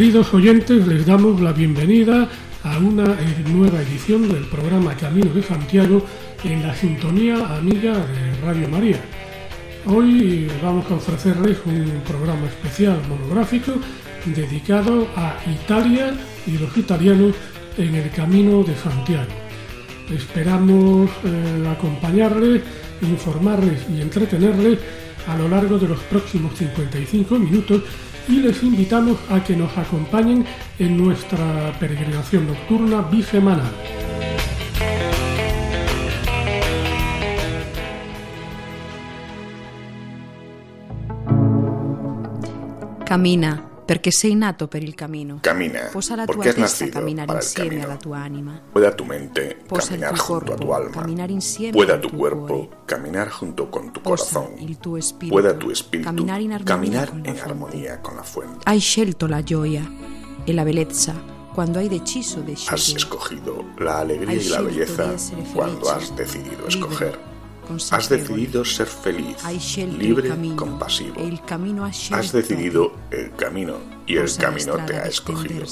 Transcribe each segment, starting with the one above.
Queridos oyentes, les damos la bienvenida a una eh, nueva edición del programa Camino de Santiago en la sintonía amiga de Radio María. Hoy vamos a ofrecerles un programa especial monográfico dedicado a Italia y los italianos en el Camino de Santiago. Esperamos eh, acompañarles, informarles y entretenerles a lo largo de los próximos 55 minutos y les invitamos a que nos acompañen en nuestra peregrinación nocturna bisemanal. Camina, perché sei nato per il cammino. Camina, Posa la porque tua testa nacido camminare insieme camino. alla tua anima. Pueda tu mente Posa caminar junto a tu corpo alma. camminare insieme Pueda tu tuo cuerpo cuore. caminar junto con tu Posa corazón. il tuo spirito Pueda tu espíritu camminare in caminar con la en armonía con la fuente. Hai scelto la gioia e la bellezza quando hai deciso di Has escogido la alegría y la belleza cuando has decidido escoger. Has decidido ser feliz, libre, compasivo. Has decidido el camino y el Posa camino te ha escogido.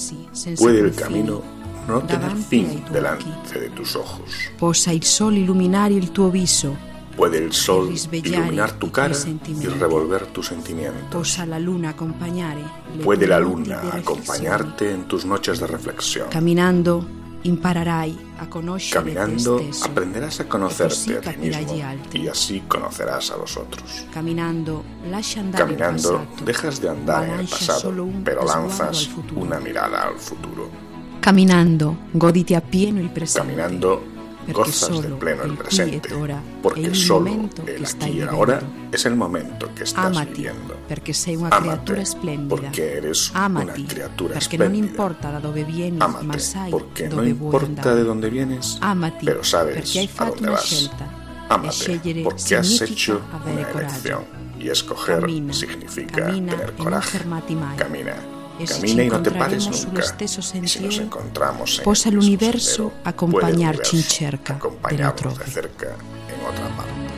Puede el camino no tener fin delante de tus ojos. Possa il sole illuminare il tuo viso, Puede el sol iluminar tu cara y revolver tus sentimientos. Puede la luna acompañarte en tus noches de reflexión. Conoscere Caminando te stesso. aprenderás a conocerte a ti mismo y así conocerás a los otros. Caminando dejas de andar en el pasado, pero lanzas una mirada al futuro. Camminando goditi appieno il presente. Caminando gozas del pleno el presente, porque solo el aquí y ahora es el momento que estás viviendo. Amate, porque eres una criatura espléndida. Amate, porque no importa de dónde vienes, pero sabes a dónde vas. Amate, porque has hecho una elección. Y escoger significa tener coraje. Camina, Camina y no te pares nunca. si nos encontramos en possa el sendero, universo acompañarnos de dell'altrove. cerca en otra parte.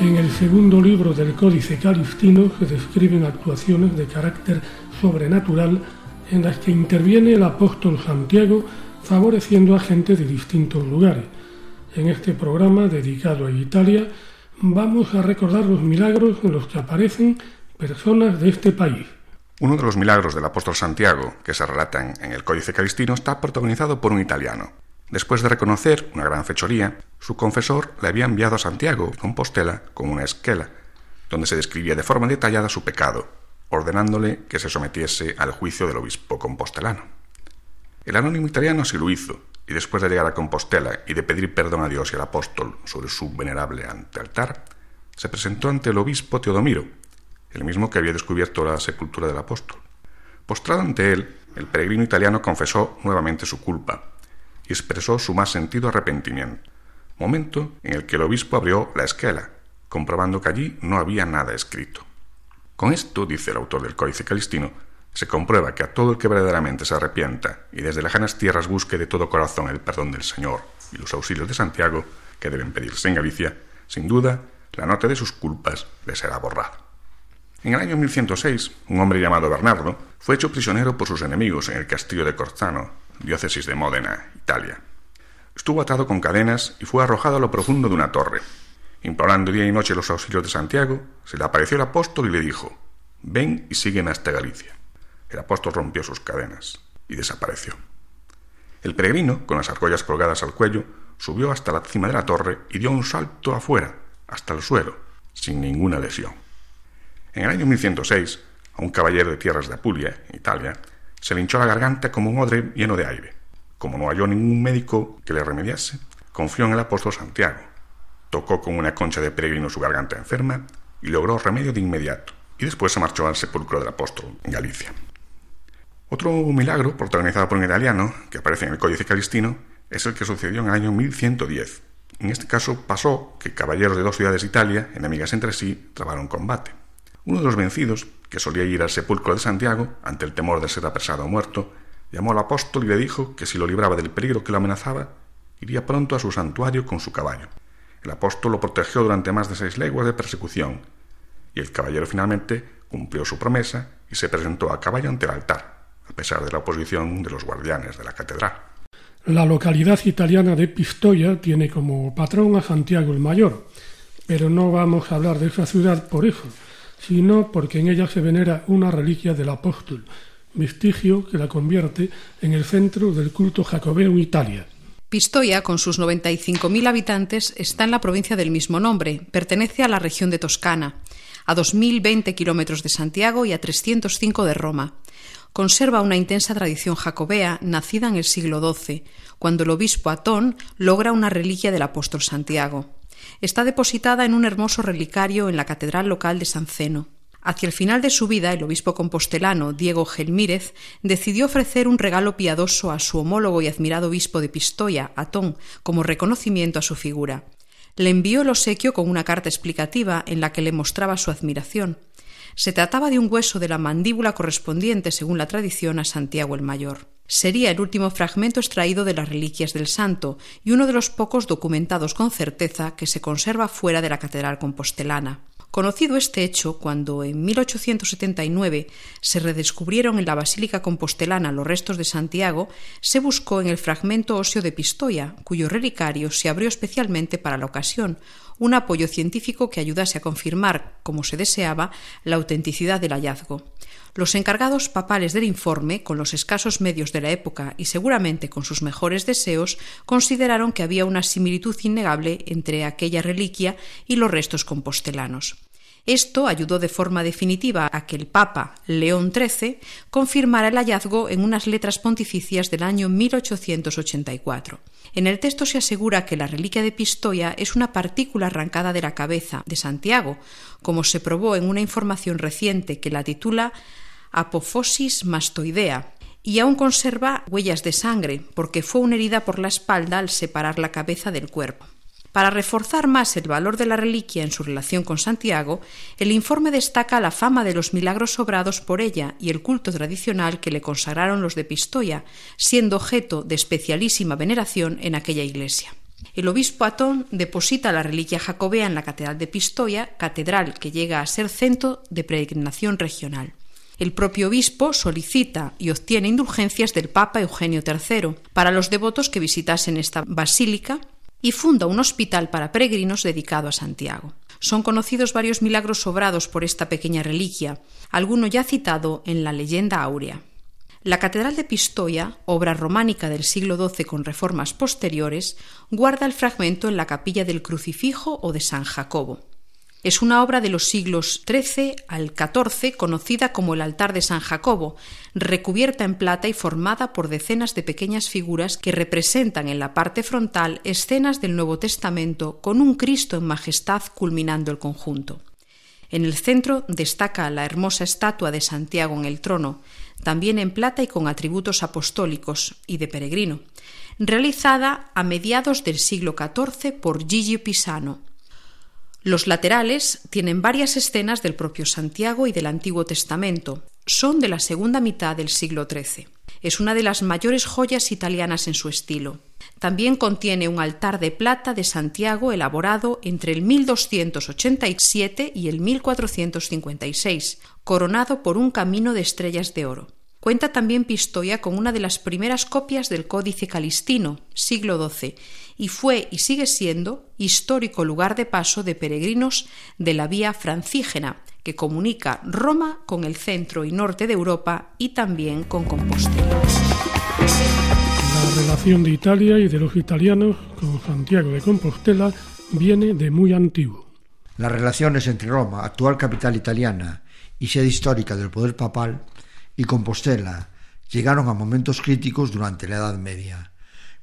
En el segundo libro del Códice Calistino se describen actuaciones de carácter sobrenatural en las que interviene el apóstol Santiago favoreciendo a gente de distintos lugares. En este programa dedicado a Italia vamos a recordar los milagros en los que aparecen personas de este país. Uno de los milagros del apóstol Santiago, que se relatan en el Códice Calistino, está protagonizado por un italiano. Después de reconocer una gran fechoría, su confesor le había enviado a Santiago de Compostela con una esquela, donde se describía de forma detallada su pecado, ordenándole que se sometiese al juicio del obispo compostelano. El anónimo italiano así lo hizo, y después de llegar a Compostela y de pedir perdón a Dios y al apóstol sobre su venerable antealtar, se presentó ante el obispo Teodomiro, el mismo que había descubierto la sepultura del apóstol. Postrado ante él, el peregrino italiano confesó nuevamente su culpa y expresó su más sentido arrepentimiento, momento en el que el obispo abrió la esquela, comprobando que allí no había nada escrito. Con esto, dice el autor del Códice Calistino, se comprueba que a todo el que verdaderamente se arrepienta y desde lejanas tierras busque de todo corazón el perdón del Señor y los auxilios de Santiago, que deben pedirse en Galicia, sin duda, la nota de sus culpas le será borrada. En el año 1106, un hombre llamado Bernardo fue hecho prisionero por sus enemigos en el castillo de Corzano, diócesis de Módena, Italia. Estuvo atado con cadenas y fue arrojado a lo profundo de una torre. Implorando día y noche los auxilios de Santiago, se le apareció el apóstol y le dijo, Ven y sígueme hasta Galicia. El apóstol rompió sus cadenas y desapareció. El peregrino, con las argollas colgadas al cuello, subió hasta la cima de la torre y dio un salto afuera, hasta el suelo, sin ninguna lesión. En el año 1106, a un caballero de tierras de Apulia, Italia, se le hinchó la garganta como un odre lleno de aire. Como no halló ningún médico que le remediase, confió en el apóstol Santiago. Tocó con una concha de peregrino su garganta enferma y logró remedio de inmediato, y después se marchó al sepulcro del apóstol en Galicia. Otro milagro, protagonizado por un italiano, que aparece en el Códice Calistino, es el que sucedió en el año 1110. En este caso pasó que caballeros de dos ciudades de Italia, enemigas entre sí, trabaron combate. Uno de los vencidos, que solía ir al sepulcro de Santiago, ante el temor de ser apresado o muerto, llamó al apóstol y le dijo que si lo libraba del peligro que lo amenazaba, iría pronto a su santuario con su caballo. El apóstol lo protegió durante más de seis leguas de persecución, y el caballero finalmente cumplió su promesa y se presentó a caballo ante el altar, a pesar de la oposición de los guardianes de la catedral. La localidad italiana de Pistoia tiene como patrón a Santiago el Mayor, pero no vamos a hablar de esa ciudad por eso, sino porque en ella se venera una reliquia del apóstol, vestigio que la convierte en el centro del culto jacobeo en Italia. Pistoia, con sus 95.000 habitantes, está en la provincia del mismo nombre, pertenece a la región de Toscana, a 2.020 kilómetros de Santiago y a 305 de Roma. Conserva una intensa tradición jacobea nacida en el siglo XII, cuando el obispo Atón logra una reliquia del apóstol Santiago. Está depositada en un hermoso relicario en la catedral local de San Ceno. Hacia el final de su vida, el obispo compostelano Diego Gelmírez decidió ofrecer un regalo piadoso a su homólogo y admirado obispo de Pistoia, Atón, como reconocimiento a su figura. Le envió el obsequio con una carta explicativa en la que le mostraba su admiración. Se trataba de un hueso de la mandíbula correspondiente, según la tradición, a Santiago el Mayor. Sería el último fragmento extraído de las reliquias del santo y uno de los pocos documentados con certeza que se conserva fuera de la catedral compostelana. Conocido este hecho, cuando en 1879 se redescubrieron en la Basílica Compostelana los restos de Santiago, se buscó en el fragmento óseo de Pistoia, cuyo relicario se abrió especialmente para la ocasión, un apoyo científico que ayudase a confirmar, como se deseaba, la autenticidad del hallazgo. Los encargados papales del informe, con los escasos medios de la época y seguramente con sus mejores deseos, consideraron que había una similitud innegable entre aquella reliquia y los restos compostelanos. Esto ayudó de forma definitiva a que el Papa León XIII confirmara el hallazgo en unas letras pontificias del año 1884. En el texto se asegura que la reliquia de Pistoia es una partícula arrancada de la cabeza de Santiago, como se probó en una información reciente que la titula Apofosis mastoidea, y aún conserva huellas de sangre, porque fue una herida por la espalda al separar la cabeza del cuerpo. Para reforzar más el valor de la reliquia en su relación con Santiago, el informe destaca la fama de los milagros obrados por ella y el culto tradicional que le consagraron los de Pistoia, siendo objeto de especialísima veneración en aquella iglesia. El obispo Atón deposita la reliquia jacobea en la catedral de Pistoia, catedral que llega a ser centro de peregrinación regional. El propio obispo solicita y obtiene indulgencias del Papa Eugenio III para los devotos que visitasen esta basílica y funda un hospital para peregrinos dedicado a Santiago. Son conocidos varios milagros obrados por esta pequeña reliquia, alguno ya citado en la leyenda áurea. La Catedral de Pistoia, obra románica del siglo XII con reformas posteriores, guarda el fragmento en la capilla del Crucifijo o de San Jacobo. Es una obra de los siglos XIII al XIV conocida como el altar de San Jacobo, recubierta en plata y formada por decenas de pequeñas figuras que representan en la parte frontal escenas del Nuevo Testamento con un Cristo en majestad culminando el conjunto. En el centro destaca la hermosa estatua de Santiago en el trono, también en plata y con atributos apostólicos y de peregrino, realizada a mediados del siglo XIV por Gigi Pisano, los laterales tienen varias escenas del propio Santiago y del Antiguo Testamento. Son de la segunda mitad del siglo XIII. Es una de las mayores joyas italianas en su estilo. También contiene un altar de plata de Santiago elaborado entre el 1287 y el 1456, coronado por un camino de estrellas de oro. Cuenta también Pistoia con una de las primeras copias del Códice Calistino, siglo XII, y fue y sigue siendo histórico lugar de paso de peregrinos de la vía francígena, que comunica Roma con el centro y norte de Europa y también con Compostela. La relación de Italia y de los italianos con Santiago de Compostela viene de muy antiguo. Las relaciones entre Roma, actual capital italiana, y sede histórica del poder papal, y Compostela, llegaron a momentos críticos durante la Edad Media,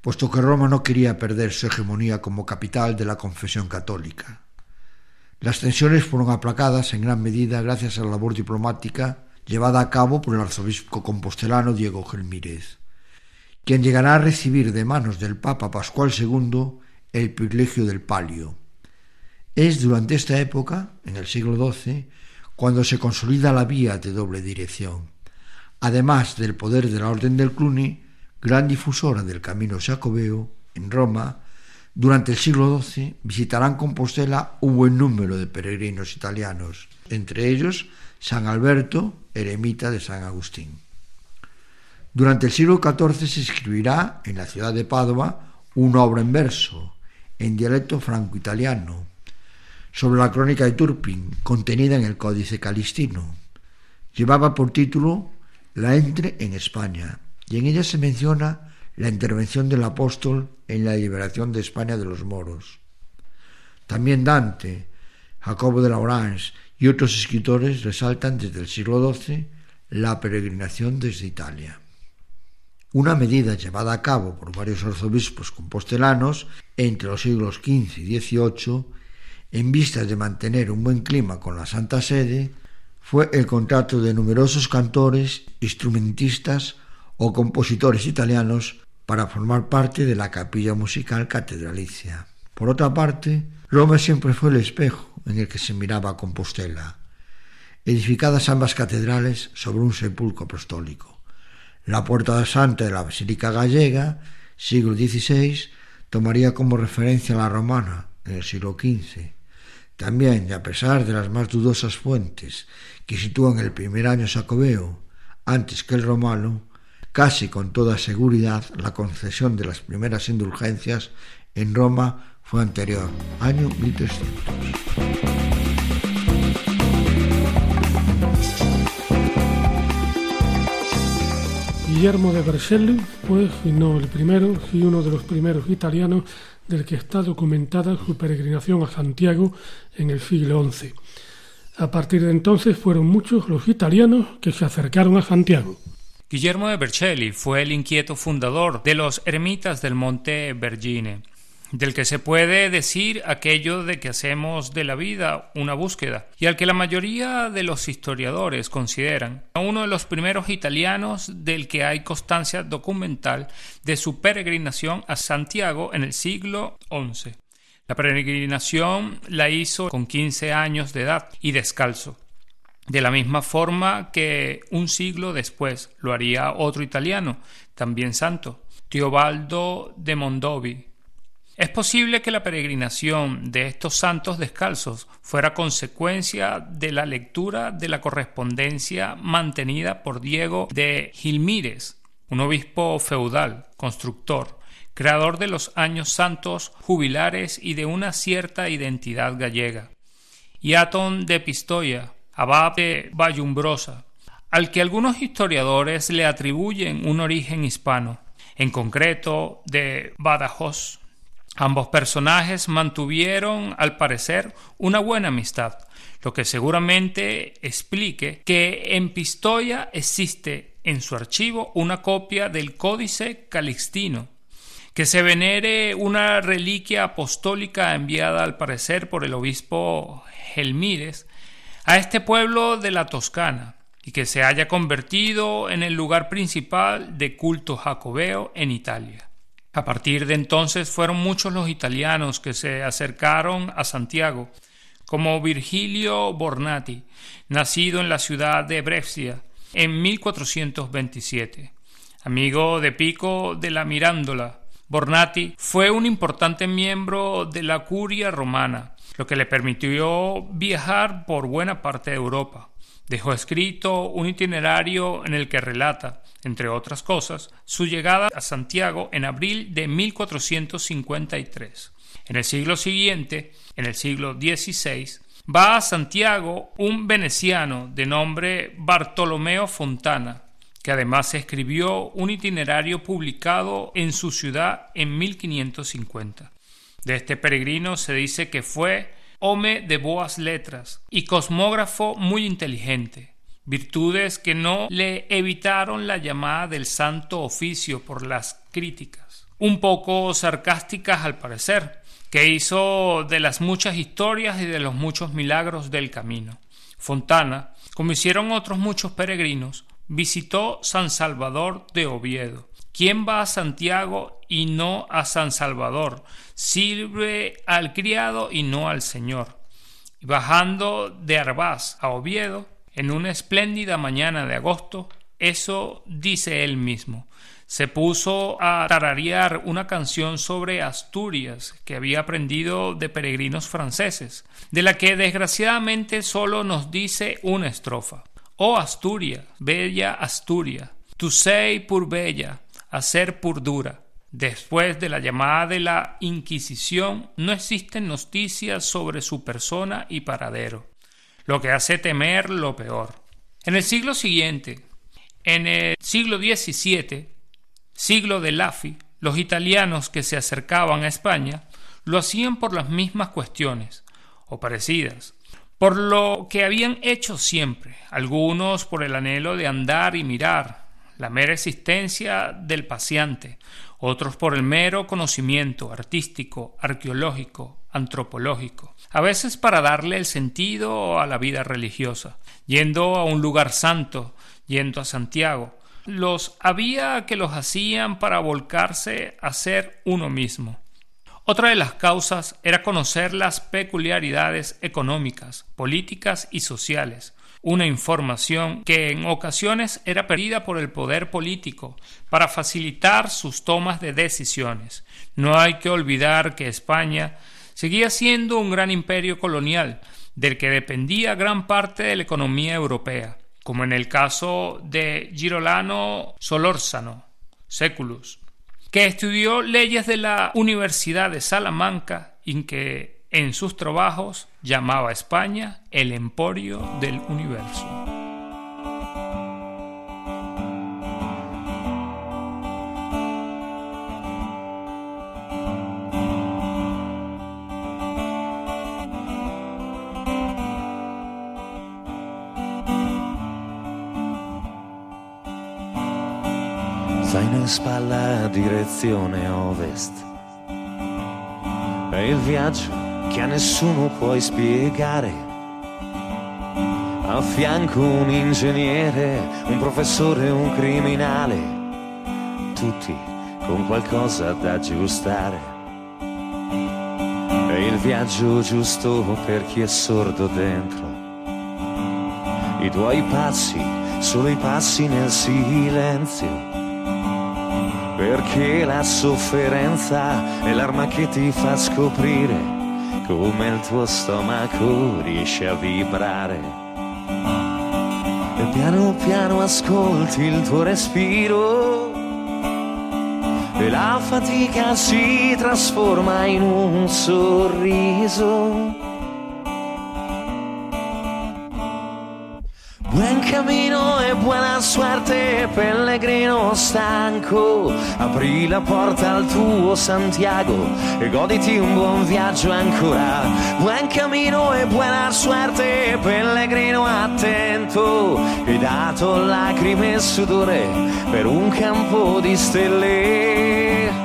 puesto que Roma no quería perder su hegemonía como capital de la confesión católica. Las tensiones fueron aplacadas en gran medida gracias a la labor diplomática llevada a cabo por el arzobispo compostelano Diego Gelmírez, quien llegará a recibir de manos del Papa Pascual II el privilegio del palio. Es durante esta época, en el siglo XII, cuando se consolida la vía de doble dirección. Además del poder de la Orden del Cluny, gran difusora del camino jacobeo, en Roma, durante el siglo XII visitarán Compostela un buen número de peregrinos italianos, entre ellos San Alberto, eremita de San Agustín. Durante el siglo XIV se escribirá en la ciudad de Padua una obra en verso, en dialecto franco-italiano, sobre la crónica de Turpin, contenida en el Códice Calistino. Llevaba por título La entre en España, y en ella se menciona la intervención del apóstol en la liberación de España de los moros. También Dante, Jacobo de la Orange y otros escritores resaltan desde el siglo XII la peregrinación desde Italia. Una medida llevada a cabo por varios arzobispos compostelanos entre los siglos XV y XVIII en vista de mantener un buen clima con la Santa Sede fue el contrato de numerosos cantores, instrumentistas o compositores italianos para formar parte de la capilla musical catedralicia. Por otra parte, Roma siempre fue el espejo en el que se miraba Compostela, edificadas ambas catedrales sobre un sepulcro apostólico. La Puerta Santa de la Basílica Gallega, siglo XVI, tomaría como referencia la romana en el siglo XV. También, y a pesar de las más dudosas fuentes que sitúan el primer año sacobeo antes que el romano, casi con toda seguridad la concesión de las primeras indulgencias en Roma fue anterior, año 1300. Guillermo de Berselli fue, si no el primero, si uno de los primeros italianos del que está documentada su peregrinación a Santiago en el siglo XI. A partir de entonces fueron muchos los italianos que se acercaron a Santiago. Guillermo de Bercelli fue el inquieto fundador de los eremitas del monte Vergine, del que se puede decir aquello de que hacemos de la vida una búsqueda, y al que la mayoría de los historiadores consideran uno de los primeros italianos del que hay constancia documental de su peregrinación a Santiago en el siglo XI. La peregrinación la hizo con 15 años de edad y descalzo de la misma forma que un siglo después lo haría otro italiano, también santo, Teobaldo de Mondovi. Es posible que la peregrinación de estos santos descalzos fuera consecuencia de la lectura de la correspondencia mantenida por Diego de Gilmírez, un obispo feudal, constructor, creador de los años santos jubilares y de una cierta identidad gallega, y Atón de Pistoia, abad de Vallumbrosa, al que algunos historiadores le atribuyen un origen hispano, en concreto de Badajoz. Ambos personajes mantuvieron, al parecer, una buena amistad, lo que seguramente explique que en Pistoia existe en su archivo una copia del Códice Calixtino, que se venere una reliquia apostólica enviada al parecer por el obispo Gelmírez a este pueblo de la Toscana y que se haya convertido en el lugar principal de culto jacobeo en Italia. A partir de entonces fueron muchos los italianos que se acercaron a Santiago, como Virgilio Bornati, nacido en la ciudad de Brescia en 1427. Amigo de Pico de la Mirándola, Bornati fue un importante miembro de la curia romana lo que le permitió viajar por buena parte de Europa. Dejó escrito un itinerario en el que relata, entre otras cosas, su llegada a Santiago en abril de 1453. En el siglo siguiente, en el siglo XVI, va a Santiago un veneciano de nombre Bartolomeo Fontana, que además escribió un itinerario publicado en su ciudad en 1550. De este peregrino se dice que fue hombre de boas letras y cosmógrafo muy inteligente, virtudes que no le evitaron la llamada del santo oficio por las críticas, un poco sarcásticas al parecer, que hizo de las muchas historias y de los muchos milagros del camino. Fontana, como hicieron otros muchos peregrinos, visitó San Salvador de Oviedo. ¿Quién va a Santiago y no a San Salvador? Sirve al criado y no al Señor. Bajando de Arbaz a Oviedo, en una espléndida mañana de agosto, eso dice él mismo. Se puso a tararear una canción sobre Asturias que había aprendido de peregrinos franceses, de la que desgraciadamente solo nos dice una estrofa. Oh Asturias, bella Asturias, tu sei pur bella, a ser pur dura. Después de la llamada de la Inquisición, no existen noticias sobre su persona y paradero lo que hace temer lo peor. En el siglo siguiente, en el siglo XVII, siglo de Lafi, los italianos que se acercaban a España lo hacían por las mismas cuestiones, o parecidas, por lo que habían hecho siempre, algunos por el anhelo de andar y mirar, la mera existencia del paciente, otros por el mero conocimiento artístico, arqueológico, antropológico, a veces para darle el sentido a la vida religiosa, yendo a un lugar santo, yendo a Santiago. Los había que los hacían para volcarse a ser uno mismo. Otra de las causas era conocer las peculiaridades económicas, políticas y sociales, una información que en ocasiones era perdida por el poder político para facilitar sus tomas de decisiones. No hay que olvidar que España seguía siendo un gran imperio colonial, del que dependía gran parte de la economía europea, como en el caso de Girolano Solórzano, Seculus, que estudió leyes de la Universidad de Salamanca y que en sus trabajos llamaba a España el emporio del universo. Zaino in spalla direzione ovest e che a nessuno puoi spiegare. A fianco un ingegnere, un professore, un criminale, tutti con qualcosa da aggiustare. È il viaggio giusto per chi è sordo dentro. I tuoi passi, solo i passi nel silenzio. Perché la sofferenza è l'arma che ti fa scoprire come il tuo stomaco riesce a vibrare. E piano piano ascolti il tuo respiro e la fatica si trasforma in un sorriso. Buen camino buona suerte, pellegrino stanco. Apri la porta al tuo Santiago e goditi un buon viaggio ancora. Buen camino e buona suerte, pellegrino attento. Hai dato lacrime e sudore per un campo di stelle.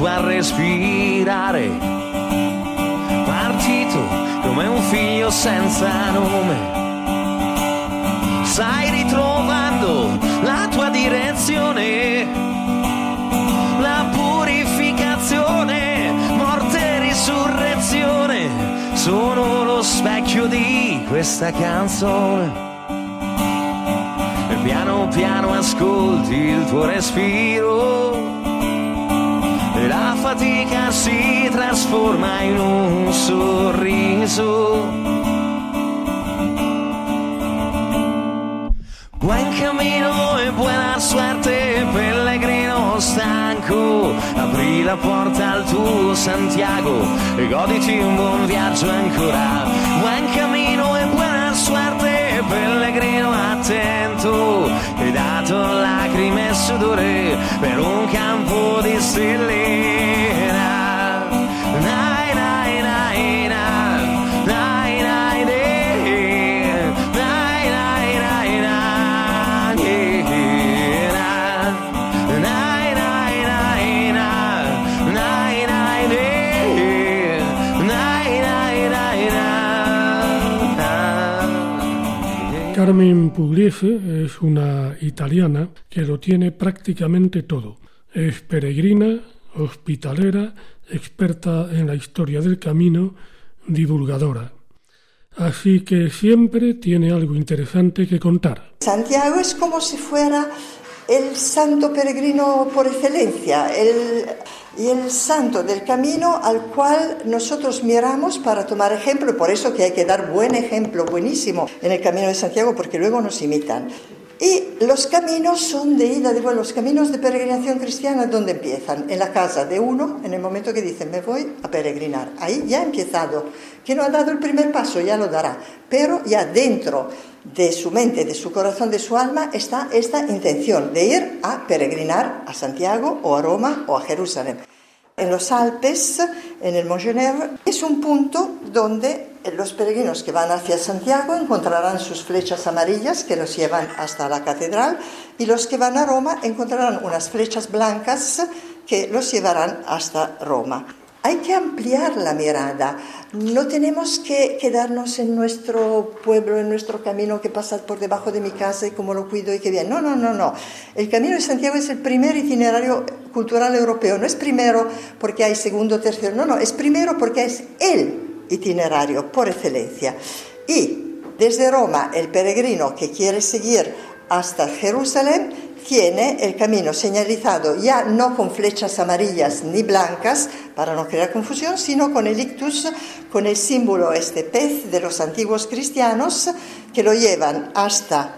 Insegnato a respirare. Partito come un figlio senza nome. Stai ritrovando la tua direzione sono lo specchio di questa canzone. E piano piano ascolti il tuo respiro e la fatica si trasforma in un sorriso. Buen camino e buona suerte, pellegrino stanco. Apri la porta al tuo Santiago e goditi un buon viaggio ancora. Buen camino e buona suerte, pellegrino attento. Lacrime e sudore per un campo di stelle. Pugliese es una italiana que lo tiene prácticamente todo. Es peregrina, hospitalera, experta en la historia del camino, divulgadora. Así que siempre tiene algo interesante que contar. Santiago es como si fuera el santo peregrino por excelencia, el, y el santo del camino al cual nosotros miramos para tomar ejemplo, por eso que hay que dar buen ejemplo, buenísimo, en el camino de Santiago, porque luego nos imitan. Y los caminos son de ida, de vuelta, los caminos de peregrinación cristiana, ¿dónde empiezan? En la casa de uno, en el momento que dice, me voy a peregrinar. Ahí ya ha empezado. Que no ha dado el primer paso, ya lo dará. Pero ya dentro de su mente, de su corazón, de su alma, está esta intención de ir a peregrinar a Santiago o a Roma o a Jerusalén. En los Alpes, en el Mont Genèvre, es un punto donde los peregrinos que van hacia Santiago encontrarán sus flechas amarillas que los llevan hasta la catedral y los que van a Roma encontrarán unas flechas blancas que los llevarán hasta Roma. Hay que ampliar la mirada. No tenemos que quedarnos en nuestro pueblo, en nuestro camino que pasa por debajo de mi casa y cómo lo cuido y qué bien. No, no, no, no. El Camino de Santiago es el primer itinerario cultural europeo. No es primero porque hay segundo, tercero. No, no. Es primero porque es el itinerario por excelencia. Y desde Roma, el peregrino que quiere seguir hasta Jerusalén tiene el camino señalizado ya no con flechas amarillas ni blancas para no crear confusión, sino con el ictus, con el símbolo este pez de los antiguos cristianos que lo llevan hasta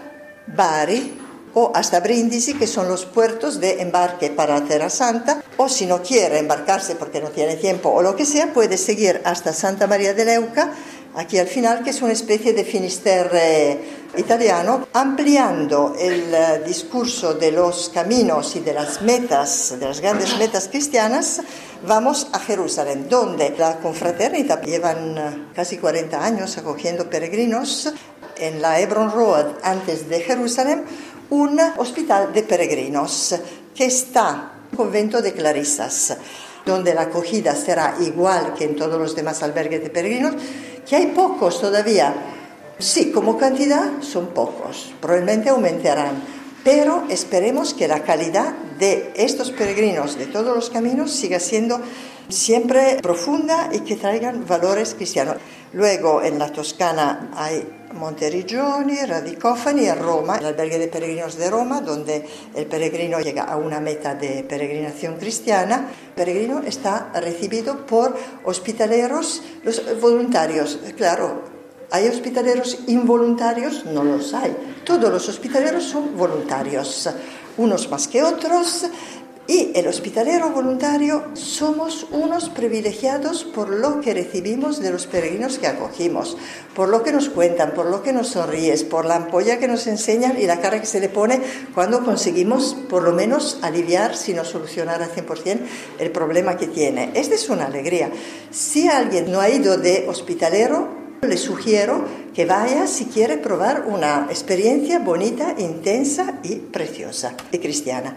Bari o hasta Brindisi, que son los puertos de embarque para Terra Santa, o si no quiere embarcarse porque no tiene tiempo o lo que sea, puede seguir hasta Santa María de Leuca, aquí al final, que es una especie de finisterre italiano, ampliando el eh, discurso de los caminos y de las metas, de las grandes metas cristianas, vamos a Jerusalén, donde la confraternita llevan eh, casi 40 años acogiendo peregrinos en la Hebron Road, antes de Jerusalén, un hospital de peregrinos que está en el convento de Clarisas, donde la acogida será igual que en todos los demás albergues de peregrinos, que hay pocos todavía. Sí, como cantidad son pocos, probablemente aumentarán, pero esperemos que la calidad de estos peregrinos de todos los caminos siga siendo siempre profunda y que traigan valores cristianos. Luego en la Toscana hay Monteriggioni, Radicofani, a Roma, el albergue de peregrinos de Roma, donde el peregrino llega a una meta de peregrinación cristiana. El peregrino está recibido por hospitaleros, los voluntarios, claro. ¿Hay hospitaleros involuntarios? No los hay. Todos los hospitaleros son voluntarios, unos más que otros, y el hospitalero voluntario somos unos privilegiados por lo que recibimos de los peregrinos que acogimos, por lo que nos cuentan, por lo que nos sonríes, por la ampolla que nos enseñan y la cara que se le pone cuando conseguimos por lo menos aliviar, si no solucionar al 100% el problema que tiene. Esta es una alegría. Si alguien no ha ido de hospitalero, le sugiero que vaya si quiere probar una experiencia bonita, intensa y preciosa y cristiana.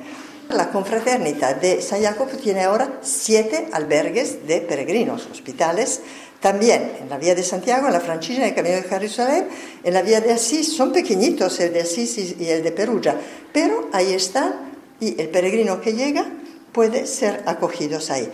La confraternita de San Jacopo tiene ahora siete albergues de peregrinos, hospitales, también en la vía de Santiago, en la Francigena, en el Camino de Jerusalén, en la vía de Asís, son pequeñitos el de Asís y el de Perugia, pero ahí están y el peregrino que llega puede ser acogido ahí.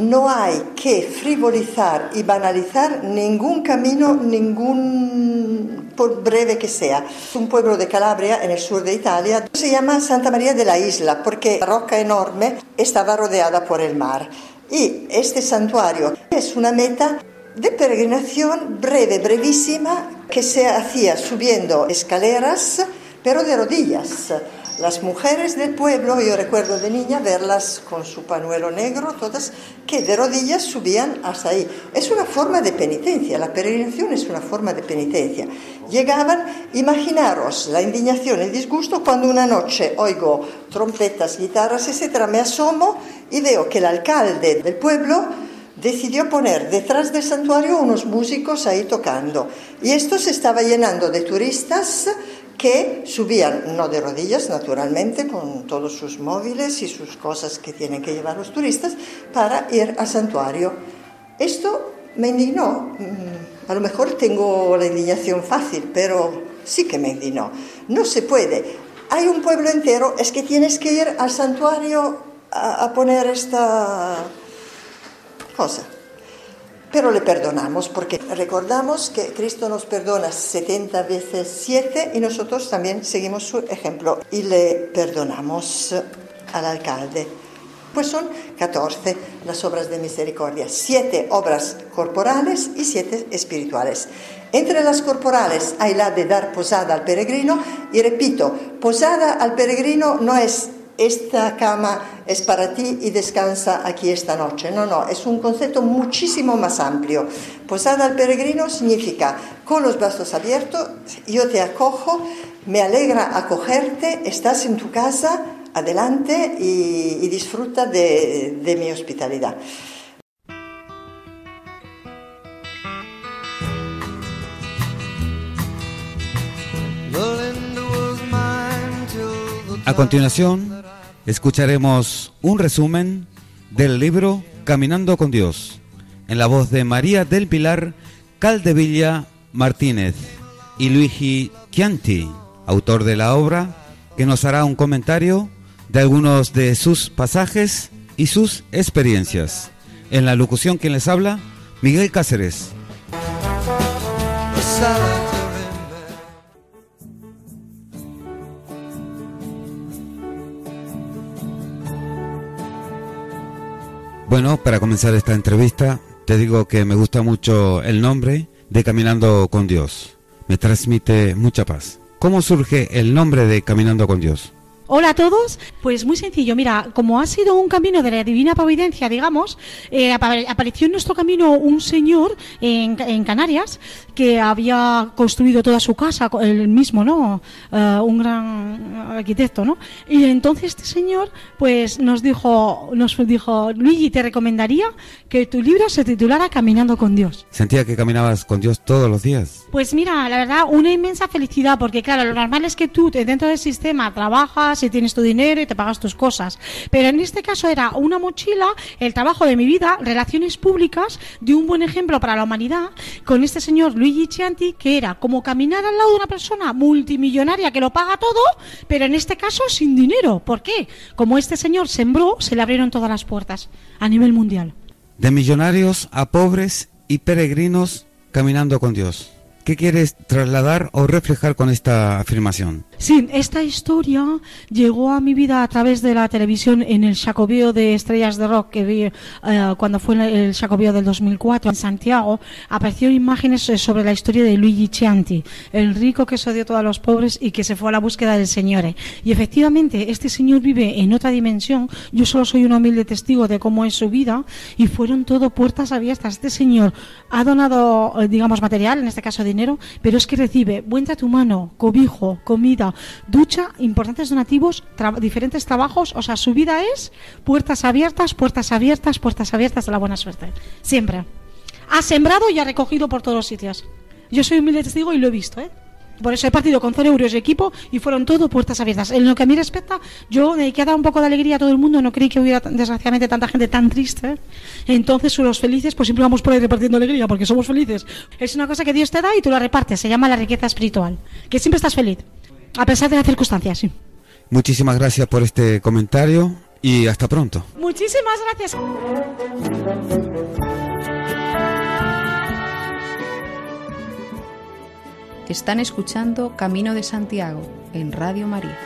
No hay que frivolizar y banalizar ningún camino, ningún por breve que sea. Un pueblo de Calabria, en el sur de Italia, se llama Santa María de la Isla porque la roca enorme estaba rodeada por el mar. Y este santuario es una meta de peregrinación breve, brevísima, que se hacía subiendo escaleras, pero de rodillas. Las mujeres del pueblo, yo recuerdo de niña verlas con su panuelo negro, todas, que de rodillas subían hasta ahí. Es una forma de penitencia, la peregrinación es una forma de penitencia. Llegaban, imaginaros la indignación, el disgusto cuando una noche oigo trompetas, guitarras, etc. Me asomo y veo que el alcalde del pueblo decidió poner detrás del santuario unos músicos ahí tocando. Y esto se estaba llenando de turistas que subían, no de rodillas, naturalmente, con todos sus móviles y sus cosas que tienen que llevar los turistas, para ir al santuario. Esto me indignó. Mm, a lo mejor tengo la indignación fácil, pero sí que me indignó. No se puede. Hay un pueblo entero, es que tienes que ir al santuario a, a poner esta cosa. Pero le perdonamos porque recordamos que Cristo nos perdona 70 veces 7 y nosotros también seguimos su ejemplo y le perdonamos al alcalde. Pues son 14 las obras de misericordia, 7 obras corporales y 7 espirituales. Entre las corporales hay la de dar posada al peregrino y repito, posada al peregrino no es esta cama es para ti y descansa aquí esta noche. No, no, es un concepto muchísimo más amplio. Posada al peregrino significa con los brazos abiertos, yo te acojo, me alegra acogerte, estás en tu casa, adelante y, disfruta de mi hospitalidad. A continuación, escucharemos un resumen del libro Caminando con Dios, en la voz de María del Pilar Caldevilla Martínez y Luigi Chianti, autor de la obra, que nos hará un comentario de algunos de sus pasajes y sus experiencias. En la locución quien les habla, Miguel Cáceres. Bueno, para comenzar esta entrevista, te digo que me gusta mucho el nombre de Caminando con Dios. Me transmite mucha paz. ¿Cómo surge el nombre de Caminando con Dios? Hola a todos. Pues muy sencillo, mira, como ha sido un camino de la divina providencia, digamos, eh, apareció en nuestro camino un señor en, en, Canarias que había construido toda su casa, el mismo, ¿no? Uh, un gran arquitecto, ¿no? Y entonces este señor, pues nos dijo, nos dijo, Luigi, te recomendaría que tu libro se titulara Caminando con Dios. Sentía que caminabas con Dios todos los días. Pues mira, la verdad, una inmensa felicidad, porque claro, lo normal es que tú dentro del sistema trabajas y tienes tu dinero y te pagas tus cosas. Pero en este caso era una mochila, el trabajo de mi vida, relaciones públicas, de un buen ejemplo para la humanidad, con este señor Luigi Chianti, que era como caminar al lado de una persona multimillonaria que lo paga todo, pero en este caso sin dinero. ¿Por qué? Como este señor sembró, se le abrieron todas las puertas a nivel mundial. De millonarios a pobres y peregrinos caminando con Dios. ¿Qué quieres trasladar o reflejar con esta afirmación? Sí, esta historia llegó a mi vida a través de la televisión en el Jacobeo de Estrellas de Rock que vi eh, cuando fue el Jacobeo del 2004 en Santiago. Aparecieron imágenes eh, sobre la historia de Luigi Chianti, el rico que se odió a todos los pobres y que se fue a la búsqueda del Señor. Y efectivamente, este señor vive en otra dimensión. Yo solo soy un humilde testigo de cómo es su vida y fueron todo puertas abiertas. Este señor ha donado, eh, digamos, material, en este caso dinero, pero es que recibe buen trato humano, cobijo, comida, ducha, importantes donativos, diferentes trabajos, o sea, su vida es puertas abiertas, puertas abiertas, puertas abiertas de la buena suerte. Siempre. Ha sembrado y ha recogido por todos los sitios. Yo soy humilde testigo y lo he visto, ¿eh? Por eso he partido con cero euros de equipo y fueron todo puertas abiertas. En lo que a mí respecta, yo me dediqué a dar un poco de alegría a todo el mundo. No creí que hubiera, desgraciadamente, tanta gente tan triste. Entonces, los felices, pues siempre vamos por ahí repartiendo alegría porque somos felices. Es una cosa que Dios te da y tú la repartes. Se llama la riqueza espiritual. Que siempre estás feliz. A pesar de las circunstancias, sí. Muchísimas gracias por este comentario y hasta pronto. Muchísimas gracias. Están escuchando Camino de Santiago en Radio María.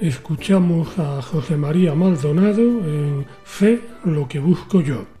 Escuchamos a José María Maldonado en Fe, lo que busco yo.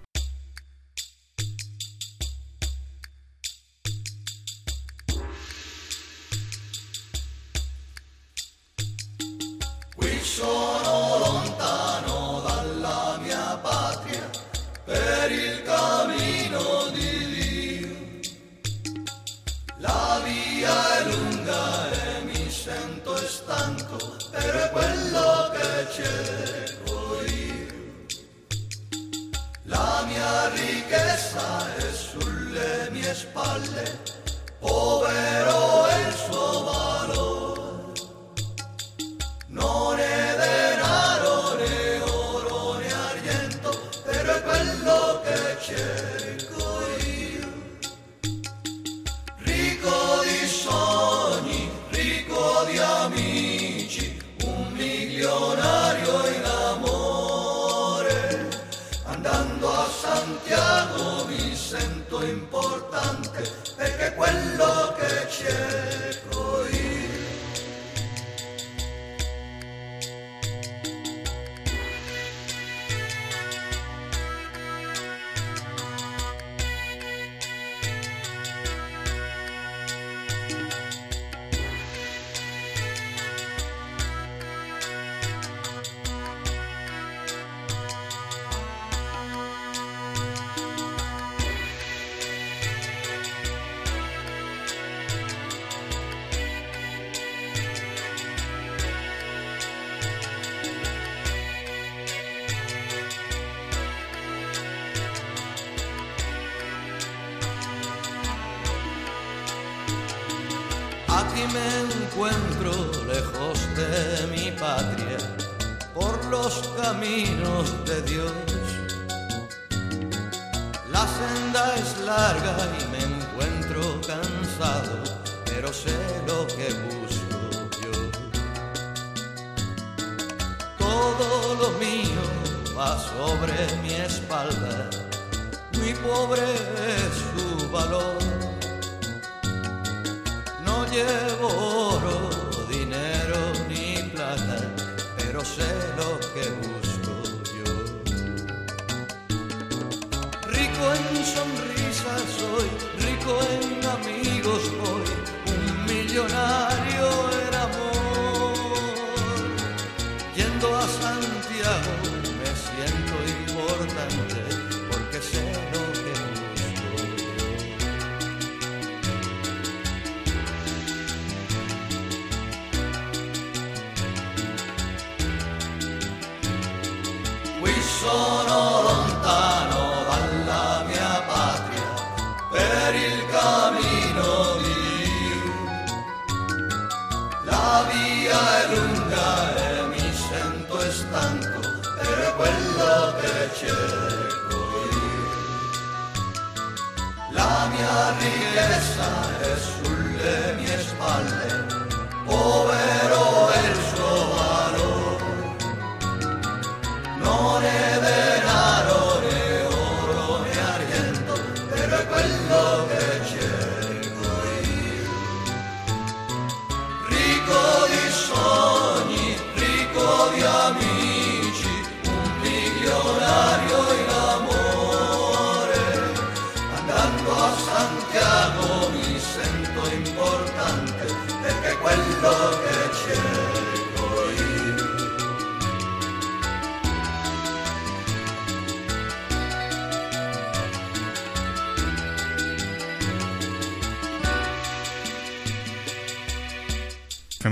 Un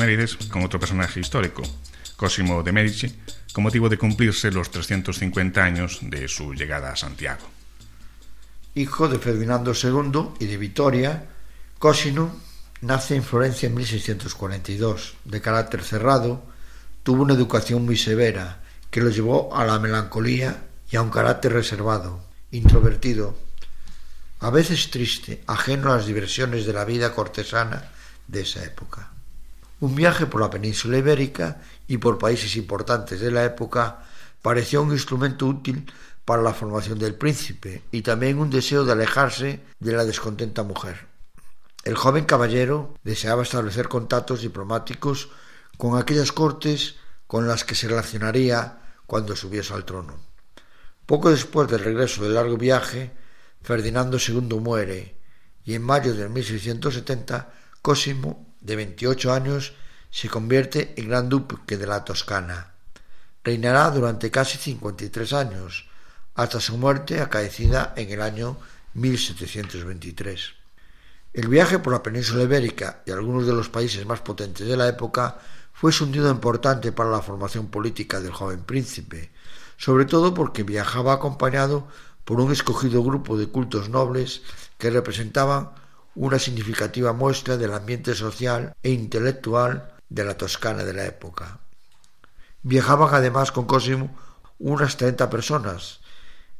Efemérides con otro personaje histórico, Cosimo de Medici, con motivo de cumplirse los 350 años de su llegada a Santiago. Hijo de Ferdinando II y de Vitoria, Cosimo nace en Florencia en 1642. De carácter cerrado, tuvo una educación muy severa que lo llevó a la melancolía y a un carácter reservado, introvertido, a veces triste, ajeno a las diversiones de la vida cortesana de esa época. Un viaje por la península ibérica y por países importantes de la época pareció un instrumento útil para la formación del príncipe y también un deseo de alejarse de la descontenta mujer. El joven caballero deseaba establecer contactos diplomáticos con aquellas cortes con las que se relacionaría cuando subiese al trono. Poco después del regreso del largo viaje, Ferdinando II muere y en mayo de 1670 Cosimo, de 28 años, se convierte en gran duque de la Toscana. Reinará durante casi 53 años, hasta su muerte acaecida en el año 1723. El viaje por la península ibérica y algunos de los países más potentes de la época fue un importante para la formación política del joven príncipe, sobre todo porque viajaba acompañado por un escogido grupo de cultos nobles que representaban una significativa muestra del ambiente social e intelectual de la Toscana de la época. Viajaban además con Cosimo unas treinta personas,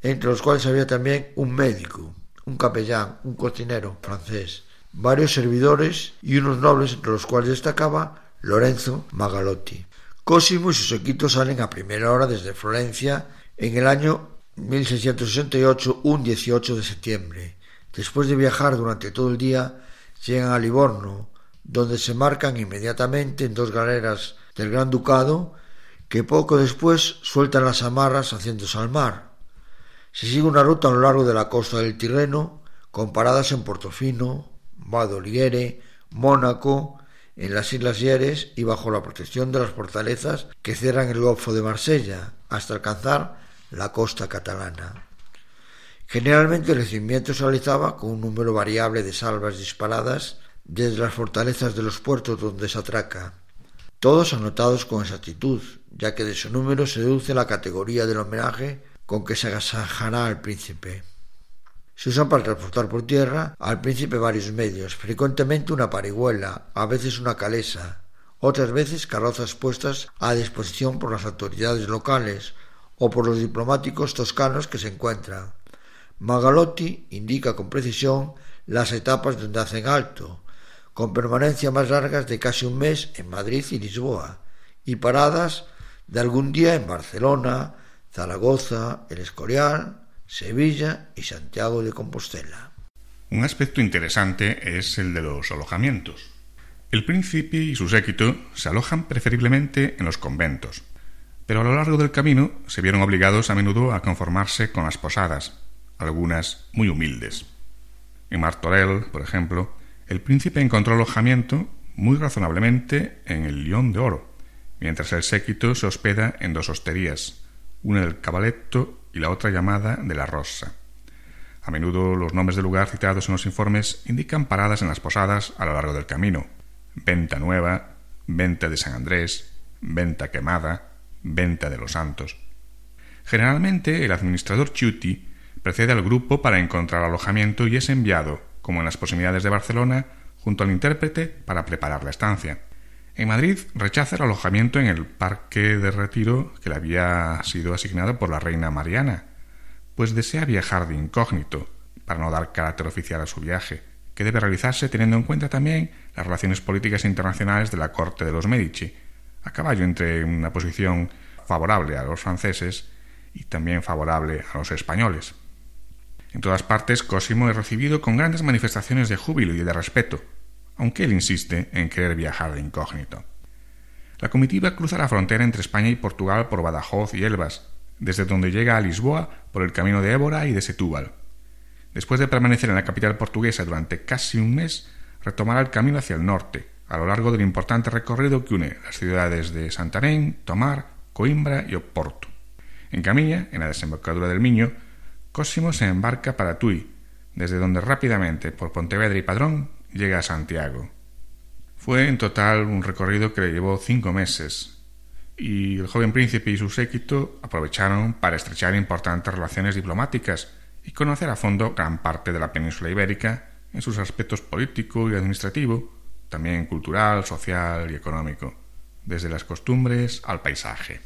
entre los cuales había también un médico, un capellán, un cocinero francés, varios servidores y unos nobles entre los cuales destacaba Lorenzo Magalotti. Cosimo y sus equitos salen a primera hora desde Florencia en el año 1668, un 18 de septiembre. Después de viajar durante todo el día, llegan a Livorno, donde se marcan inmediatamente en dos galeras del Gran Ducado, que poco después sueltan las amarras haciéndose al mar. Se sigue una ruta a lo largo de la costa del Tirreno, con paradas en Portofino, Badoliere, Mónaco, en las Islas Hieres y bajo la protección de las fortalezas que cierran el Golfo de Marsella, hasta alcanzar la costa catalana. Generalmente el recibimiento se realizaba con un número variable de salvas disparadas desde las fortalezas de los puertos donde se atraca, todos anotados con exactitud, ya que de su número se deduce la categoría del homenaje con que se agasajará al príncipe. Se usan para transportar por tierra al príncipe varios medios, frecuentemente una parihuela, a veces una calesa, otras veces carrozas puestas a disposición por las autoridades locales o por los diplomáticos toscanos que se encuentran. Magalotti indica con precisión las etapas donde hacen alto, con permanencia más largas de casi un mes en Madrid y Lisboa, y paradas de algún día en Barcelona, Zaragoza, El Escorial, Sevilla y Santiago de Compostela. Un aspecto interesante es el de los alojamientos. El príncipe y su séquito se alojan preferiblemente en los conventos, pero a lo largo del camino se vieron obligados a menudo a conformarse con las posadas, algunas muy humildes. En Martorell, por ejemplo, el príncipe encontró alojamiento muy razonablemente en el León de Oro, mientras el séquito se hospeda en dos hosterías, una del Cabaletto y la otra llamada de la Rosa. A menudo los nombres del lugar citados en los informes indican paradas en las posadas a lo largo del camino. Venta Nueva, Venta de San Andrés, Venta Quemada, Venta de los Santos. Generalmente el administrador Chuti precede al grupo para encontrar alojamiento y es enviado, como en las proximidades de Barcelona, junto al intérprete para preparar la estancia. En Madrid rechaza el alojamiento en el parque de retiro que le había sido asignado por la reina Mariana, pues desea viajar de incógnito, para no dar carácter oficial a su viaje, que debe realizarse teniendo en cuenta también las relaciones políticas internacionales de la corte de los Medici, a caballo entre una posición favorable a los franceses y también favorable a los españoles. En todas partes, Cosimo es recibido con grandes manifestaciones de júbilo y de respeto, aunque él insiste en querer viajar de incógnito. La comitiva cruza la frontera entre España y Portugal por Badajoz y Elvas, desde donde llega a Lisboa por el camino de Évora y de Setúbal. Después de permanecer en la capital portuguesa durante casi un mes, retomará el camino hacia el norte, a lo largo del importante recorrido que une las ciudades de Santarém, Tomar, Coimbra y Oporto. En Camilla, en la desembocadura del Miño, Cosimo se embarca para Tui, desde donde rápidamente, por Pontevedra y Padrón, llega a Santiago. Fue en total un recorrido que le llevó cinco meses, y el joven príncipe y su séquito aprovecharon para estrechar importantes relaciones diplomáticas y conocer a fondo gran parte de la península ibérica en sus aspectos político y administrativo, también cultural, social y económico, desde las costumbres al paisaje.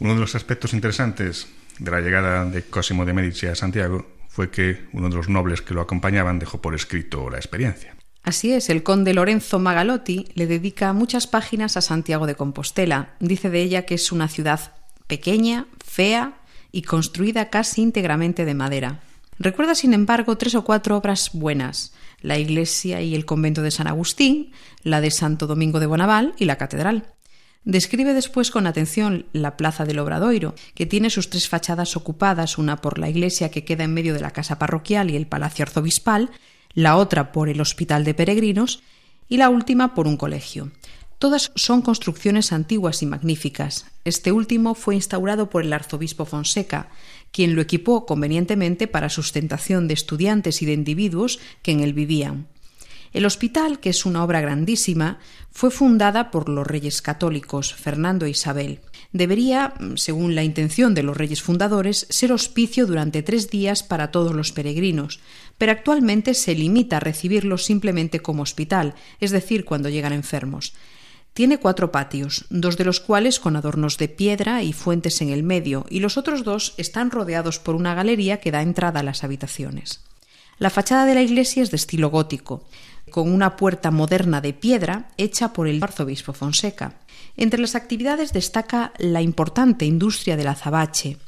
Uno de los aspectos interesantes de la llegada de Cosimo de Medici a Santiago fue que uno de los nobles que lo acompañaban dejó por escrito la experiencia. Así es, el conde Lorenzo Magalotti le dedica muchas páginas a Santiago de Compostela. Dice de ella que es una ciudad pequeña, fea y construida casi íntegramente de madera. Recuerda, sin embargo, tres o cuatro obras buenas la iglesia y el convento de San Agustín, la de Santo Domingo de Bonaval y la catedral. Describe después con atención la plaza del Obradoiro, que tiene sus tres fachadas ocupadas, una por la iglesia que queda en medio de la casa parroquial y el palacio arzobispal, la otra por el Hospital de Peregrinos y la última por un colegio. Todas son construcciones antiguas y magníficas. Este último fue instaurado por el arzobispo Fonseca, quien lo equipó convenientemente para sustentación de estudiantes y de individuos que en él vivían. El hospital, que es una obra grandísima, fue fundada por los reyes católicos Fernando e Isabel. Debería, según la intención de los reyes fundadores, ser hospicio durante tres días para todos los peregrinos, pero actualmente se limita a recibirlos simplemente como hospital, es decir, cuando llegan enfermos. Tiene cuatro patios, dos de los cuales con adornos de piedra y fuentes en el medio, y los otros dos están rodeados por una galería que da entrada a las habitaciones. La fachada de la iglesia es de estilo gótico, con una puerta moderna de piedra hecha por el arzobispo Fonseca. Entre las actividades destaca la importante industria del azabache,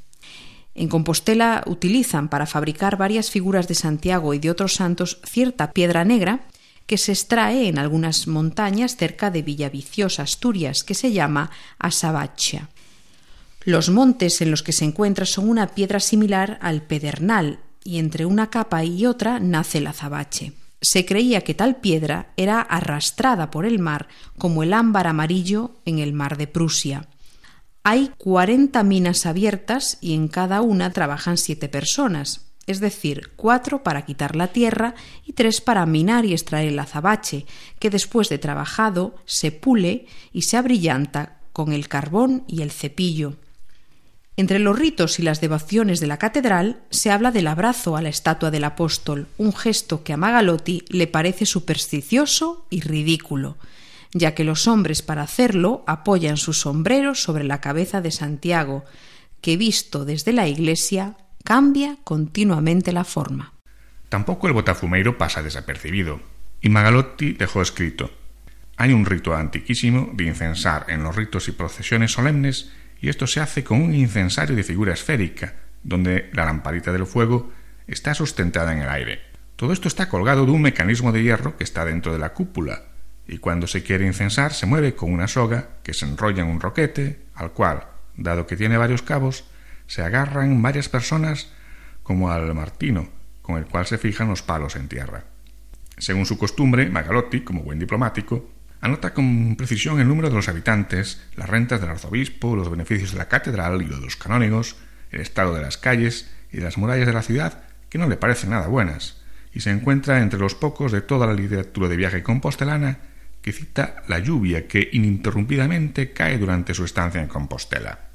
en Compostela utilizan para fabricar varias figuras de Santiago y de otros santos cierta piedra negra que se extrae en algunas montañas cerca de Villaviciosa, Asturias, que se llama asabacha. Los montes en los que se encuentra son una piedra similar al pedernal, y entre una capa y otra nace el azabache. Se creía que tal piedra era arrastrada por el mar como el ámbar amarillo en el mar de Prusia. Hay 40 minas abiertas y en cada una trabajan siete personas, es decir, cuatro para quitar la tierra y tres para minar y extraer el azabache, que después de trabajado se pule y se abrillanta con el carbón y el cepillo. Entre los ritos y las devociones de la catedral se habla del abrazo a la estatua del apóstol, un gesto que a Magalotti le parece supersticioso y ridículo ya que los hombres para hacerlo apoyan su sombrero sobre la cabeza de Santiago, que visto desde la iglesia cambia continuamente la forma. Tampoco el botafumeiro pasa desapercibido, y Magalotti dejó escrito hay un rito antiquísimo de incensar en los ritos y procesiones solemnes, y esto se hace con un incensario de figura esférica, donde la lamparita del fuego está sustentada en el aire. Todo esto está colgado de un mecanismo de hierro que está dentro de la cúpula, y cuando se quiere incensar se mueve con una soga que se enrolla en un roquete, al cual, dado que tiene varios cabos, se agarran varias personas como al martino, con el cual se fijan los palos en tierra. Según su costumbre, Magalotti, como buen diplomático, anota con precisión el número de los habitantes, las rentas del arzobispo, los beneficios de la catedral y los de los canónigos, el estado de las calles y de las murallas de la ciudad, que no le parecen nada buenas, y se encuentra entre los pocos de toda la literatura de viaje compostelana que cita la lluvia que ininterrumpidamente cae durante su estancia en Compostela.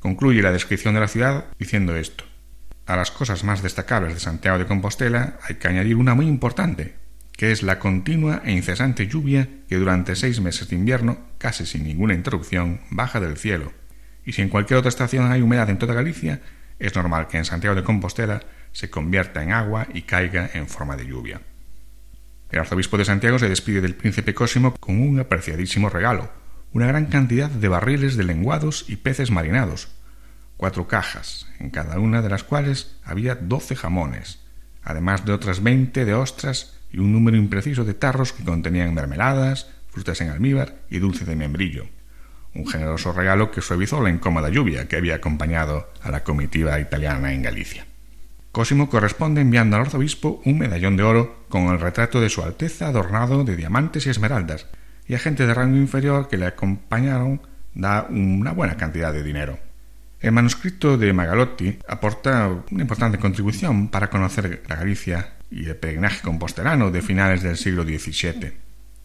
Concluye la descripción de la ciudad diciendo esto. A las cosas más destacables de Santiago de Compostela hay que añadir una muy importante, que es la continua e incesante lluvia que durante seis meses de invierno, casi sin ninguna interrupción, baja del cielo. Y si en cualquier otra estación hay humedad en toda Galicia, es normal que en Santiago de Compostela se convierta en agua y caiga en forma de lluvia. El arzobispo de Santiago se despide del príncipe Cosimo con un apreciadísimo regalo, una gran cantidad de barriles de lenguados y peces marinados, cuatro cajas, en cada una de las cuales había doce jamones, además de otras veinte de ostras y un número impreciso de tarros que contenían mermeladas, frutas en almíbar y dulce de membrillo. Un generoso regalo que suavizó la incómoda lluvia que había acompañado a la comitiva italiana en Galicia. Cosimo corresponde enviando al arzobispo un medallón de oro con el retrato de su Alteza adornado de diamantes y esmeraldas, y a gente de rango inferior que le acompañaron da una buena cantidad de dinero. El manuscrito de Magalotti aporta una importante contribución para conocer la Galicia y el peregrinaje compostelano de finales del siglo XVII,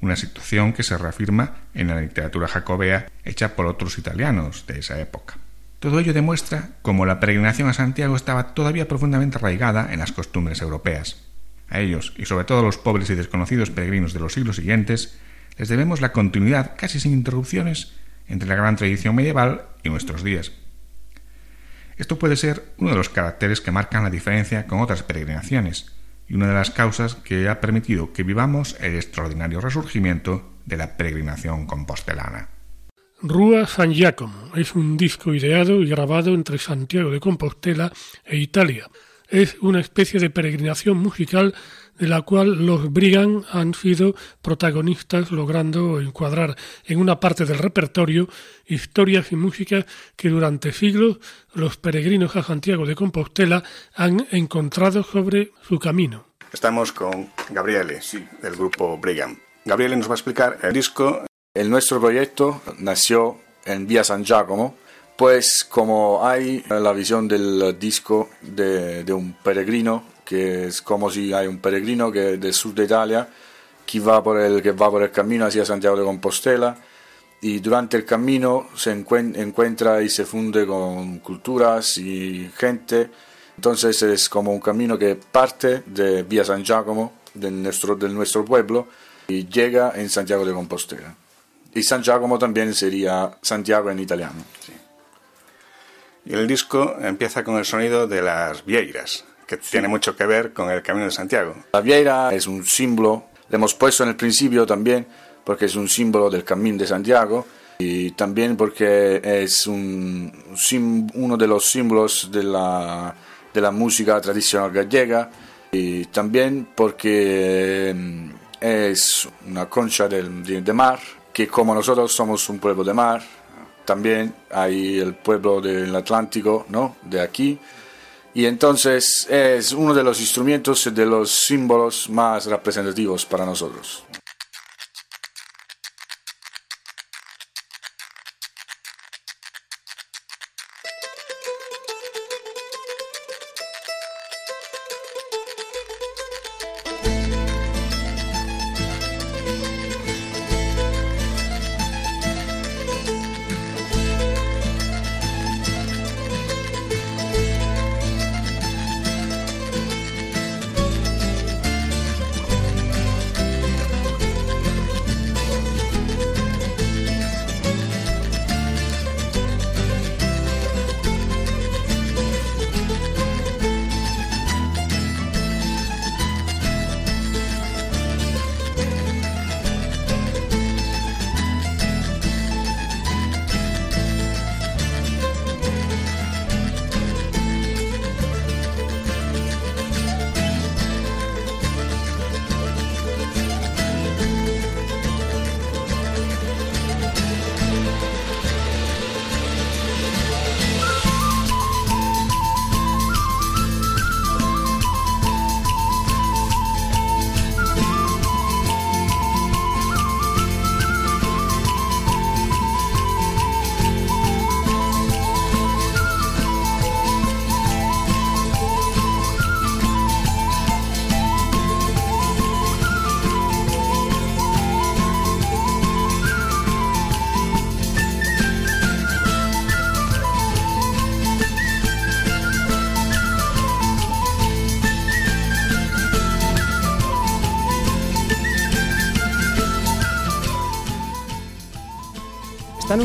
una situación que se reafirma en la literatura jacobea hecha por otros italianos de esa época. Todo ello demuestra cómo la peregrinación a Santiago estaba todavía profundamente arraigada en las costumbres europeas. A ellos, y sobre todo a los pobres y desconocidos peregrinos de los siglos siguientes, les debemos la continuidad casi sin interrupciones entre la gran tradición medieval y nuestros días. Esto puede ser uno de los caracteres que marcan la diferencia con otras peregrinaciones, y una de las causas que ha permitido que vivamos el extraordinario resurgimiento de la peregrinación compostelana. Rúa San Giacomo es un disco ideado y grabado entre Santiago de Compostela e Italia. Es una especie de peregrinación musical de la cual los Brigand han sido protagonistas logrando encuadrar en una parte del repertorio historias y música que durante siglos los peregrinos a Santiago de Compostela han encontrado sobre su camino. Estamos con Gabriele, del grupo Brigand. Gabriele nos va a explicar el disco. El nuestro proyecto nació en Vía San Giacomo, pues como hay la visión del disco de, un peregrino que es como si hay un peregrino que del sur de Italia que va por el, que va por el camino hacia Santiago de Compostela y durante el camino se encuentra y se funde con culturas y gente. Entonces es como un camino que parte de Vía San Giacomo, de nuestro, del nuestro pueblo, y llega en Santiago de Compostela. Y San Giacomo también sería Santiago en italiano. Y el disco empieza con el sonido de las vieiras, que tiene mucho que ver con el Camino de Santiago. La vieira es un símbolo, le hemos puesto en el principio también, porque es un símbolo del Camino de Santiago y también porque es un, uno de los símbolos de la, de la música tradicional gallega y también porque mm, es una concha de, de mar, que como nosotros somos un pueblo de mar, también hay el pueblo del Atlántico, ¿no? De aquí, y entonces es uno de los instrumentos, de los símbolos más representativos para nosotros.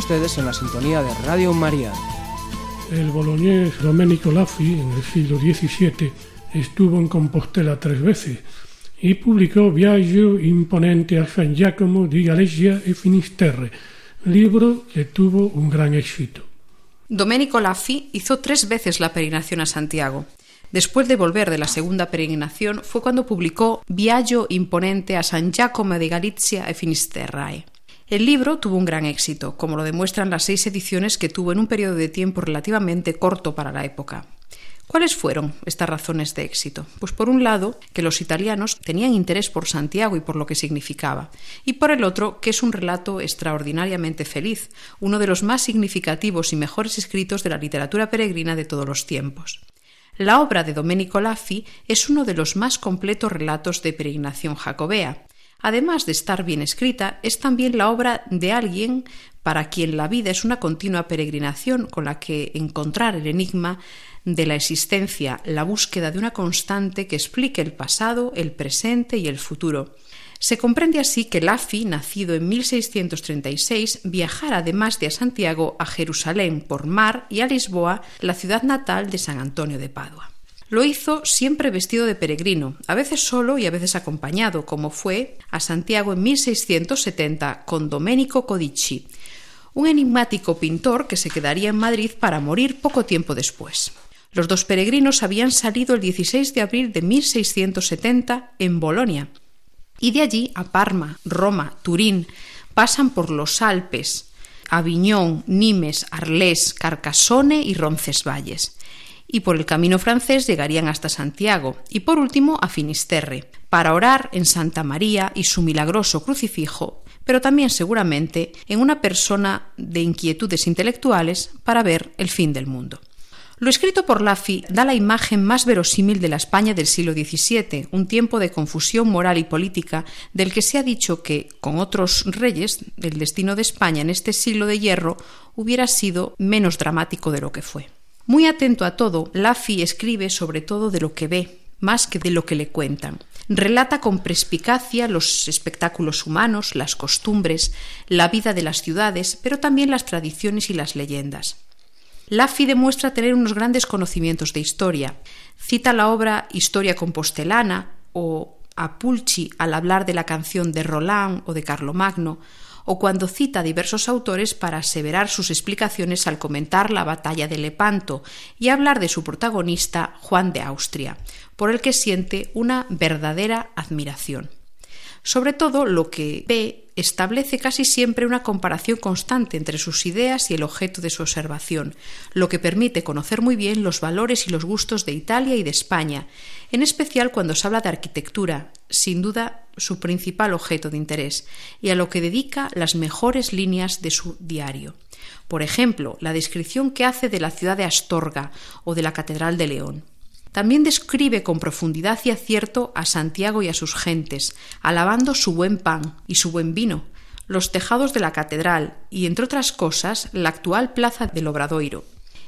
Ustedes en la sintonía de Radio María. El boloñés Domenico Laffi, en el siglo XVII, estuvo en Compostela tres veces y publicó Viaggio imponente a San Giacomo di Galesia e Finisterre, libro que tuvo un gran éxito. Domenico Laffi hizo tres veces la peregrinación a Santiago. Después de volver de la segunda peregrinación fue cuando publicó Viaggio imponente a San Giacomo di Galizia e Finisterrae. El libro tuvo un gran éxito, como lo demuestran las seis ediciones que tuvo en un periodo de tiempo relativamente corto para la época. ¿Cuáles fueron estas razones de éxito? Pues por un lado, que los italianos tenían interés por Santiago y por lo que significaba, y por el otro, que es un relato extraordinariamente feliz, uno de los más significativos y mejores escritos de la literatura peregrina de todos los tiempos. La obra de Domenico Laffi es uno de los más completos relatos de peregrinación jacobea, Además de estar bien escrita, es también la obra de alguien para quien la vida es una continua peregrinación con la que encontrar el enigma de la existencia, la búsqueda de una constante que explique el pasado, el presente y el futuro. Se comprende así que Lafi, nacido en 1636, viajara además de a Santiago a Jerusalén por mar y a Lisboa, la ciudad natal de San Antonio de Padua. Lo hizo siempre vestido de peregrino, a veces solo y a veces acompañado, como fue a Santiago en 1670 con Domenico Codici, un enigmático pintor que se quedaría en Madrid para morir poco tiempo después. Los dos peregrinos habían salido el 16 de abril de 1670 en Bolonia y de allí a Parma, Roma, Turín, pasan por los Alpes, Aviñón, Nimes, Arlés, Carcassone y Roncesvalles y por el camino francés llegarían hasta Santiago y por último a Finisterre, para orar en Santa María y su milagroso crucifijo, pero también seguramente en una persona de inquietudes intelectuales para ver el fin del mundo. Lo escrito por Laffy da la imagen más verosímil de la España del siglo XVII, un tiempo de confusión moral y política del que se ha dicho que, con otros reyes, el destino de España en este siglo de hierro hubiera sido menos dramático de lo que fue. Muy atento a todo, Laffy escribe sobre todo de lo que ve, más que de lo que le cuentan. Relata con perspicacia los espectáculos humanos, las costumbres, la vida de las ciudades, pero también las tradiciones y las leyendas. Laffy demuestra tener unos grandes conocimientos de historia. Cita la obra Historia compostelana o a Pulci al hablar de la canción de Roland o de Carlomagno, o cuando cita diversos autores para aseverar sus explicaciones al comentar la batalla de Lepanto y hablar de su protagonista, Juan de Austria, por el que siente una verdadera admiración. Sobre todo, lo que ve establece casi siempre una comparación constante entre sus ideas y el objeto de su observación, lo que permite conocer muy bien los valores y los gustos de Italia y de España, en especial cuando se habla de arquitectura, sin duda su principal objeto de interés, y a lo que dedica las mejores líneas de su diario. Por ejemplo, la descripción que hace de la ciudad de Astorga o de la Catedral de León. También describe con profundidad y acierto a Santiago y a sus gentes, alabando su buen pan y su buen vino, los tejados de la catedral y, entre otras cosas, la actual plaza del Obradoiro.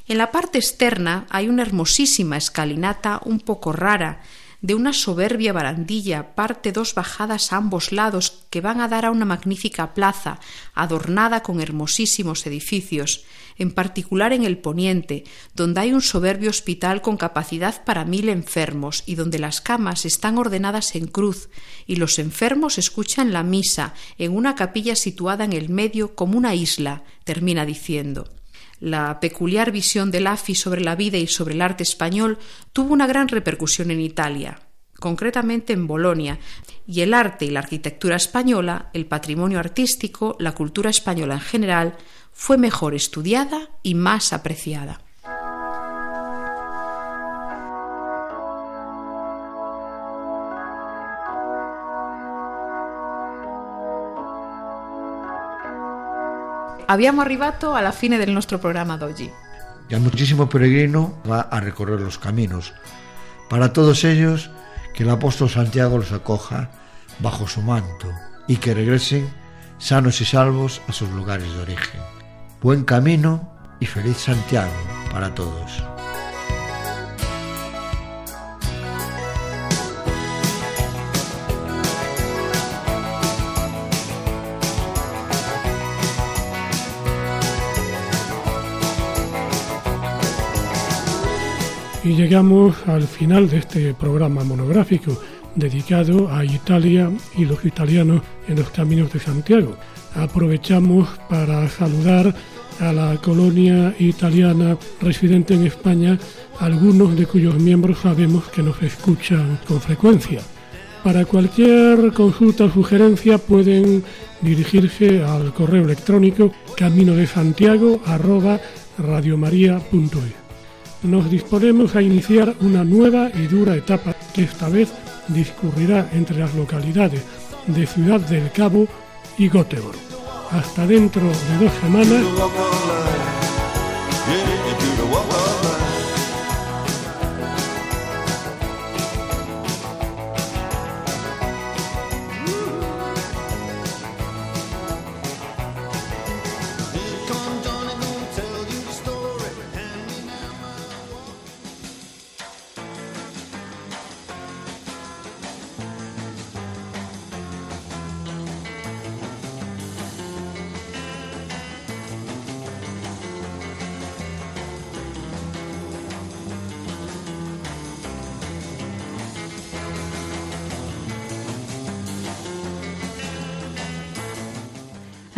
En la parte externa hay una hermosísima escalinata un poco rara, de una soberbia barandilla parte dos bajadas a ambos lados que van a dar a una magnífica plaza adornada con hermosísimos edificios, en particular en el poniente, donde hay un soberbio hospital con capacidad para mil enfermos y donde las camas están ordenadas en cruz y los enfermos escuchan la misa en una capilla situada en el medio como una isla, termina diciendo. La peculiar visión de Laffy sobre la vida y sobre el arte español tuvo una gran repercusión en Italia, concretamente en Bolonia, y el arte y la arquitectura española, el patrimonio artístico, la cultura española en general, fue mejor estudiada y más apreciada. Abbiamo arrivato alla fine del nostro programma d'oggi. Ya muchísimo peregrino va a recorrer los caminos. Para todos ellos, que el apóstol Santiago los acoja bajo su manto y que regresen sanos y salvos a sus lugares de origen. Buen camino y feliz Santiago para todos. Y llegamos al final de este programa monográfico dedicado a Italia y los italianos en los caminos de Santiago. Aprovechamos para saludar a la colonia italiana residente en España, algunos de cuyos miembros sabemos que nos escuchan con frecuencia. Para cualquier consulta o sugerencia pueden dirigirse al correo electrónico camino de Santiago nos disponemos a iniciar una nueva y dura etapa que esta vez discurrirá entre las localidades de Ciudad del Cabo y Göteborg. Hasta dentro de dos semanas.